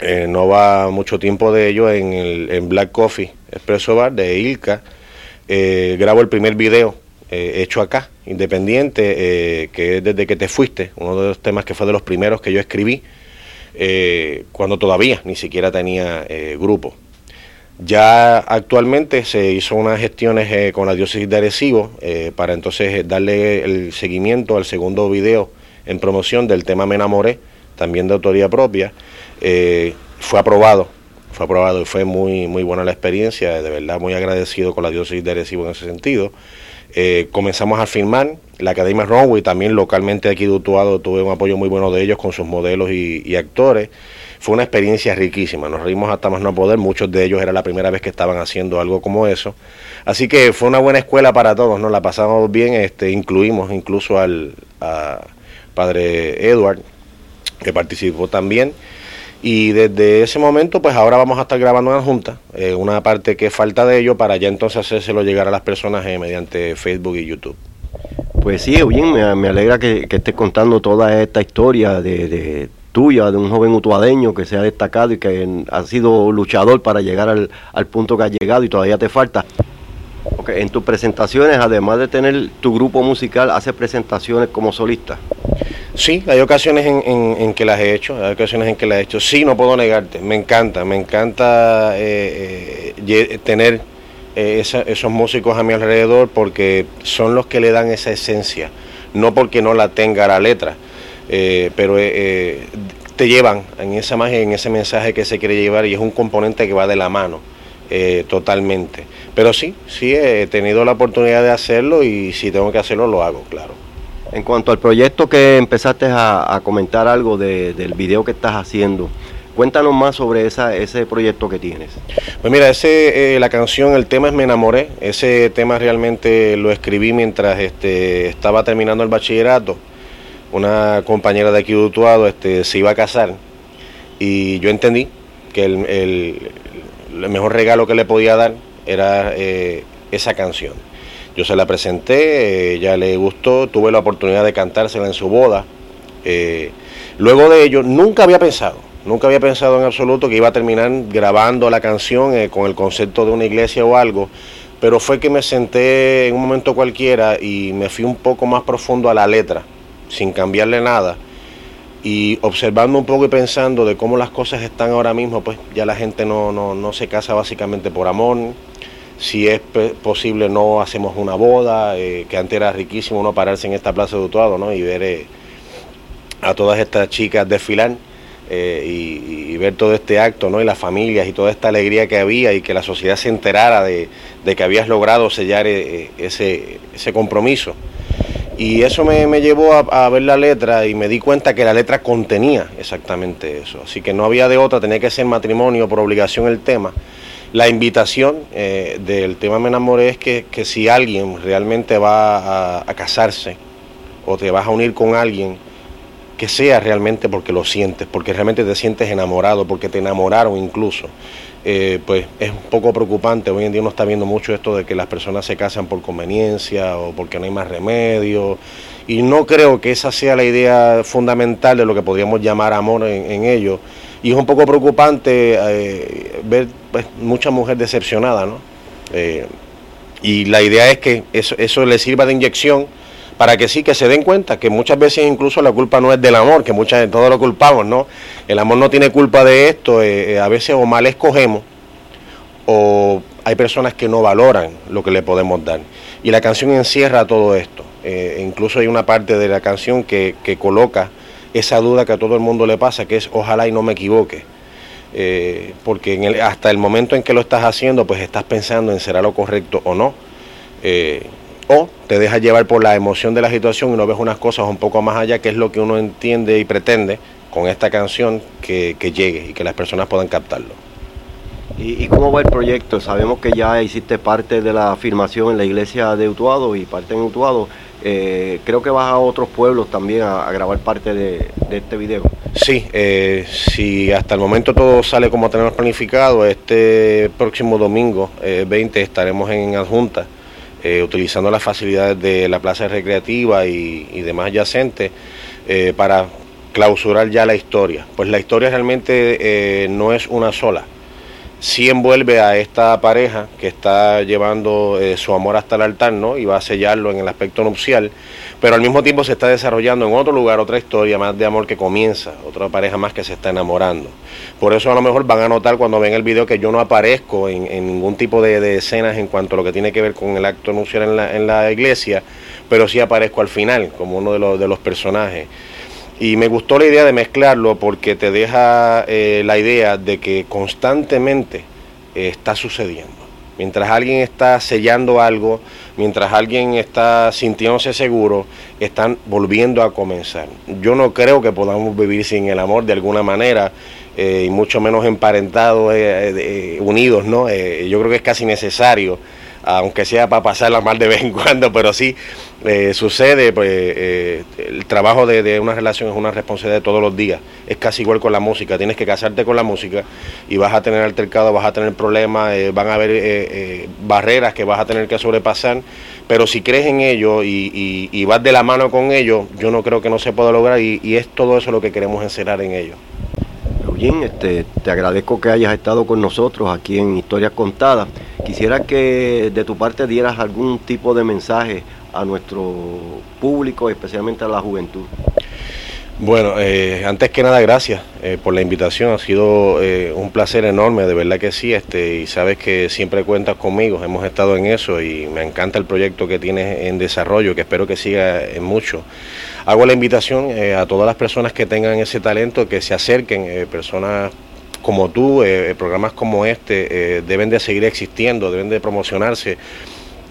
eh, no va mucho tiempo de ello, en, el, Black Coffee Expresso Bar de Ilka. Eh, grabo el primer video hecho acá, independiente, que es Desde que te fuiste, uno de los temas que fue de los primeros que yo escribí, cuando todavía ni siquiera tenía grupo. Ya actualmente se hizo unas gestiones eh, con la diócesis de Arecibo eh, para entonces eh, darle el seguimiento al segundo video en promoción del tema Me enamoré, también de autoría propia. fue aprobado, fue aprobado y fue muy, muy buena la experiencia, de verdad muy agradecido con la diócesis de Arecibo en ese sentido. comenzamos a filmar, la Academia Runway también localmente aquí de Utuado tuve un apoyo muy bueno de ellos con sus modelos y actores. Fue una experiencia riquísima, nos reímos hasta más no poder, muchos de ellos era la primera vez que estaban haciendo algo como eso. Así que fue una buena escuela para todos, ¿no? La pasamos bien, este, incluimos incluso al padre Edward, que participó también. Y desde ese momento, pues ahora vamos a estar grabando una junta, eh, una parte que falta de ello para ya entonces hacérselo llegar a las personas eh, mediante Facebook y YouTube. Pues sí, Eugene, me, alegra que, estés contando toda esta historia de, tuya, de un joven utuadeño que se ha destacado y que ha sido luchador para llegar al, punto que ha llegado y todavía te falta. En tus presentaciones, además de tener tu grupo musical, ¿haces presentaciones como solista? Sí, hay ocasiones en, que las he hecho, hay ocasiones en que las he hecho. Sí, no puedo negarte, me encanta, me encanta eh, eh, tener eh, esos músicos a mi alrededor porque son los que le dan esa esencia, no porque no la tenga la letra eh, pero eh, eh, te llevan en esa magia, en ese mensaje que se quiere llevar y es un componente que va de la mano totalmente. Pero sí, sí he tenido la oportunidad de hacerlo y si tengo que hacerlo lo hago, claro. En cuanto al proyecto que empezaste a, comentar algo del video que estás haciendo, Cuéntanos más sobre esa, ese proyecto que tienes. Pues mira, ese, la canción, el tema es Me enamoré. Ese tema realmente lo escribí mientras este, estaba terminando el bachillerato una compañera de aquí de Utuado este, se iba a casar y yo entendí que el, mejor regalo que le podía dar era eh, esa canción. Yo se la presenté, ella le gustó, tuve la oportunidad de cantársela en su boda. Eh, luego de ello, nunca había pensado, nunca había pensado en absoluto que iba a terminar grabando la canción eh, con el concepto de una iglesia o algo, pero fue que me senté en un momento cualquiera y me fui un poco más profundo a la letra sin cambiarle nada y observando un poco y pensando de cómo las cosas están ahora mismo, pues ya la gente no, no, se casa básicamente por amor. Si es posible, no hacemos una boda, eh, que antes era riquísimo no pararse en esta plaza de Utuado ¿no? y ver eh, a todas estas chicas desfilar. eh, y, ver todo este acto, ¿no? Y las familias y toda esta alegría que había y que la sociedad se enterara de, que habías logrado sellar ese, ese compromiso. Y eso me, llevó a, ver la letra y me di cuenta que la letra contenía exactamente eso. Así que no había de otra, tenía que ser matrimonio por obligación el tema. La invitación eh, del tema Me enamoré es que, si alguien realmente va a casarse o te vas a unir con alguien, que sea realmente porque lo sientes, porque realmente te sientes enamorado, porque te enamoraron incluso. Eh, pues es un poco preocupante. Hoy en día uno está viendo mucho esto de que las personas se casan por conveniencia o porque no hay más remedio. Y no creo que esa sea la idea fundamental de lo que podríamos llamar amor en, ello. Y es un poco preocupante eh, ver pues, mucha mujer decepcionada, ¿no? Eh, y la idea es que eso, eso le sirva de inyección para que sí, que se den cuenta que muchas veces incluso la culpa no es del amor, que muchas de todos lo culpamos, ¿no? El amor no tiene culpa de esto, eh, eh, a veces o mal escogemos o hay personas que no valoran lo que le podemos dar. Y la canción encierra todo esto. Eh, incluso hay una parte de la canción que, coloca esa duda que a todo el mundo le pasa, que es ojalá y no me equivoque. porque hasta el momento en que lo estás haciendo, pues estás pensando en será lo correcto o no o te dejas llevar por la emoción de la situación y no ves unas cosas un poco más allá, que es lo que uno entiende y pretende con esta canción que, llegue y que las personas puedan captarlo. ¿Y, cómo va el proyecto? Sabemos que ya hiciste parte de la filmación en la iglesia de Utuado y parte en Utuado. Eh, creo que vas a otros pueblos también a, grabar parte de, este video. Sí, eh, si hasta el momento todo sale como tenemos planificado, este próximo domingo 20 eh, estaremos en Adjunta eh, utilizando las facilidades de la plaza recreativa y, demás adyacentes eh, para clausurar ya la historia. Pues la historia realmente eh, no es una sola. Sí envuelve a esta pareja que está llevando su amor hasta el altar, ¿no? Y va a sellarlo en el aspecto nupcial pero al mismo tiempo se está desarrollando en otro lugar otra historia más de amor que comienza, otra pareja más que se está enamorando. Por eso a lo mejor van a notar cuando ven el video que yo no aparezco en, ningún tipo de, escenas en cuanto a lo que tiene que ver con el acto nupcial en la, en la iglesia, pero sí aparezco al final como uno de los, de los personajes. Y me gustó la idea de mezclarlo porque te deja eh, la idea de que constantemente eh, está sucediendo. Mientras alguien está sellando algo, mientras alguien está sintiéndose seguro, están volviendo a comenzar. Yo no creo que podamos vivir sin el amor de alguna manera, eh, y mucho menos emparentados, eh, unidos, ¿no? yo creo que es casi necesario aunque sea para pasarla mal de vez en cuando, pero sí eh, sucede, pues eh, el trabajo de, una relación es una responsabilidad de todos los días, es casi igual con la música, tienes que casarte con la música y vas a tener altercado, vas a tener problemas, eh, van a haber barreras que vas a tener que sobrepasar, pero si crees en ello y, vas de la mano con ello, yo no creo que no se pueda lograr y, y es todo eso lo que queremos encerrar en ello. Eugene, este, te agradezco que hayas estado con nosotros aquí en Historias Contadas. Quisiera que de tu parte dieras algún tipo de mensaje a nuestro público, especialmente a la juventud. Bueno, eh, antes que nada, gracias eh, por la invitación. Ha sido eh, un placer enorme, de verdad que sí. Este, y sabes que siempre cuentas conmigo. Hemos estado en eso y me encanta el proyecto que tienes en desarrollo, que espero que siga en mucho. Hago la invitación eh, a todas las personas que tengan ese talento, que se acerquen, personas como tú, programas como este deben de seguir existiendo, deben de promocionarse.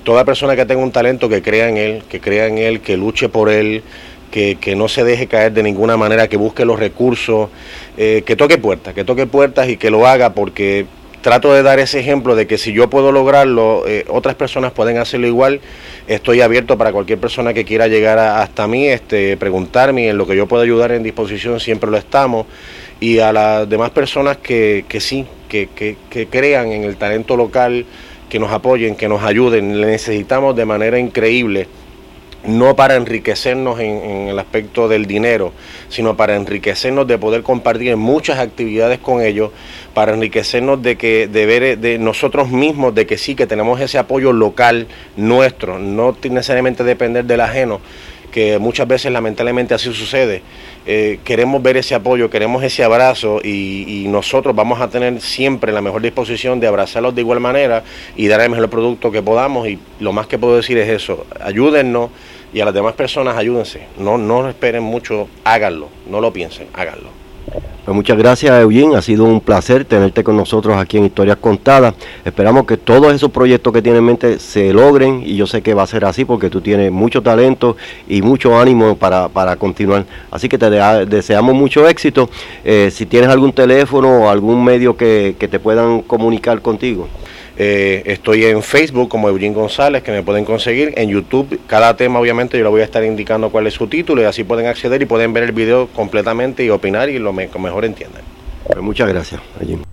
Toda persona que tenga un talento que crea en él, que crea en él, que luche por él, que, que, no se deje caer de ninguna manera, que busque los recursos, que toque puertas, que toque puertas y que lo haga porque trato de dar ese ejemplo de que si yo puedo lograrlo, otras personas pueden hacerlo igual Estoy abierto para cualquier persona que quiera llegar hasta mí, este, preguntarme en lo que yo pueda ayudar en disposición, siempre lo estamos. Y a las demás personas que, que sí, que, que, que crean en el talento local, que nos apoyen, que nos ayuden. Le necesitamos de manera increíble no para enriquecernos en, el aspecto del dinero, sino para enriquecernos de poder compartir muchas actividades con ellos, para enriquecernos de que de ver de nosotros mismos, de que sí que tenemos ese apoyo local nuestro, no necesariamente depender del ajeno, que muchas veces lamentablemente así sucede. Eh, queremos ver ese apoyo, queremos ese abrazo y, nosotros vamos a tener siempre la mejor disposición de abrazarlos de igual manera y dar el mejor producto que podamos y lo más que puedo decir es eso, ayúdennos y a las demás personas ayúdense. No, no esperen mucho, háganlo, no lo piensen, háganlo. Pues muchas gracias, Eugene. Ha sido un placer tenerte con nosotros aquí en Historias Contadas. Esperamos que todos esos proyectos que tienes en mente se logren y yo sé que va a ser así porque tú tienes mucho talento y mucho ánimo para, continuar. Así que te deseamos mucho éxito. Eh, si tienes algún teléfono o algún medio que, que te puedan comunicar contigo. Eh, estoy en Facebook como Eugene González, que me pueden conseguir. En YouTube, cada tema obviamente yo le voy a estar indicando cuál es su título y así pueden acceder y pueden ver el video completamente y opinar y lo mejor entiendan. Pues muchas gracias, Eugene.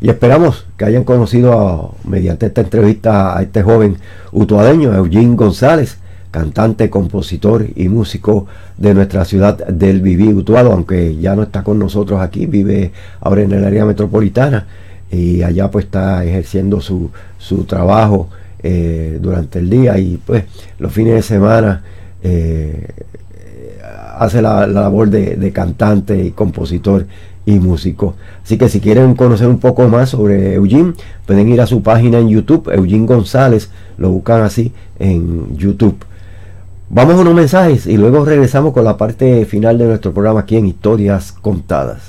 Y esperamos que hayan conocido mediante esta entrevista a este joven utuadeño, Eugene González, cantante, compositor y músico de nuestra ciudad del Viví Utuado, aunque ya no está con nosotros aquí, vive ahora en el área metropolitana y allá pues está ejerciendo su, su trabajo eh, durante el día y pues los fines de semana eh, hace la, labor de, cantante y compositor y músico. Así que si quieren conocer un poco más sobre Eugene, pueden ir a su página en YouTube, Eugene González, lo buscan así en YouTube. Vamos a unos mensajes y luego regresamos con la parte final de nuestro programa aquí en Historias Contadas.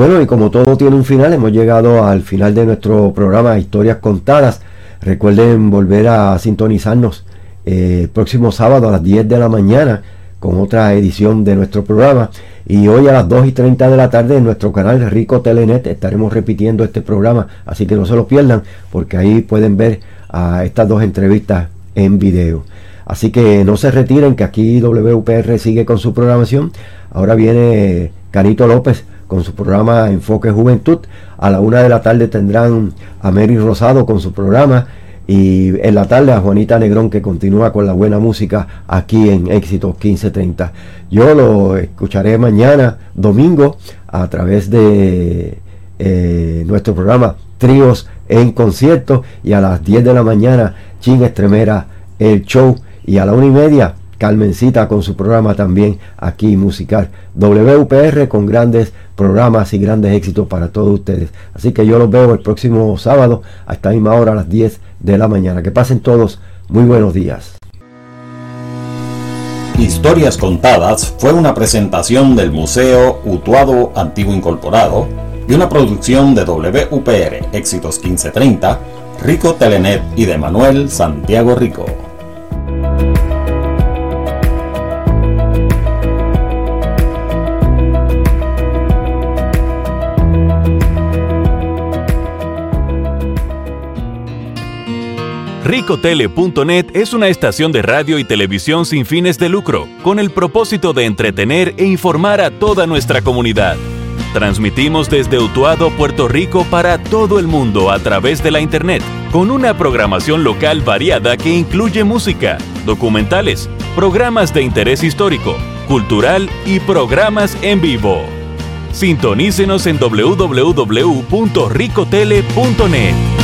Bueno, y como todo tiene un final, hemos llegado al final de nuestro programa Historias Contadas. Recuerden volver a sintonizarnos eh, el próximo sábado a las 10 de la mañana con otra edición de nuestro programa. Y hoy a las 2 y 30 de la tarde en nuestro canal Rico Telenet estaremos repitiendo este programa. Así que no se lo pierdan porque ahí pueden ver a estas dos entrevistas en video. Así que no se retiren que aquí WPR sigue con su programación. Ahora viene Canito López con su programa Enfoque Juventud. A la una de la tarde tendrán a Mary Rosado con su programa. Y en la tarde a Juanita Negrón que continúa con la buena música aquí en Éxitos 1530. Yo lo escucharé mañana, domingo, a través de eh, nuestro programa Tríos en Concierto. Y a las 10 de la mañana, Chin Estremera, el show. Y a la una y media, Carmencita con su programa también aquí musical. WPR con grandes programas y grandes éxitos para todos ustedes. Así que yo los veo el próximo sábado a esta misma hora a las 10 de la mañana. Que pasen todos muy buenos días. Historias Contadas fue una presentación del Museo Utuado Antiguo Incorporado y una producción de WPR Éxitos 1530, Rico Telenet y de Manuel Santiago Rico. Ricotele.net es una estación de radio y televisión sin fines de lucro, con el propósito de entretener e informar a toda nuestra comunidad. Transmitimos desde Utuado, Puerto Rico para todo el mundo a través de la Internet, con una programación local variada que incluye música, documentales, programas de interés histórico, cultural y programas en vivo. Sintonícenos en www.ricotele.net.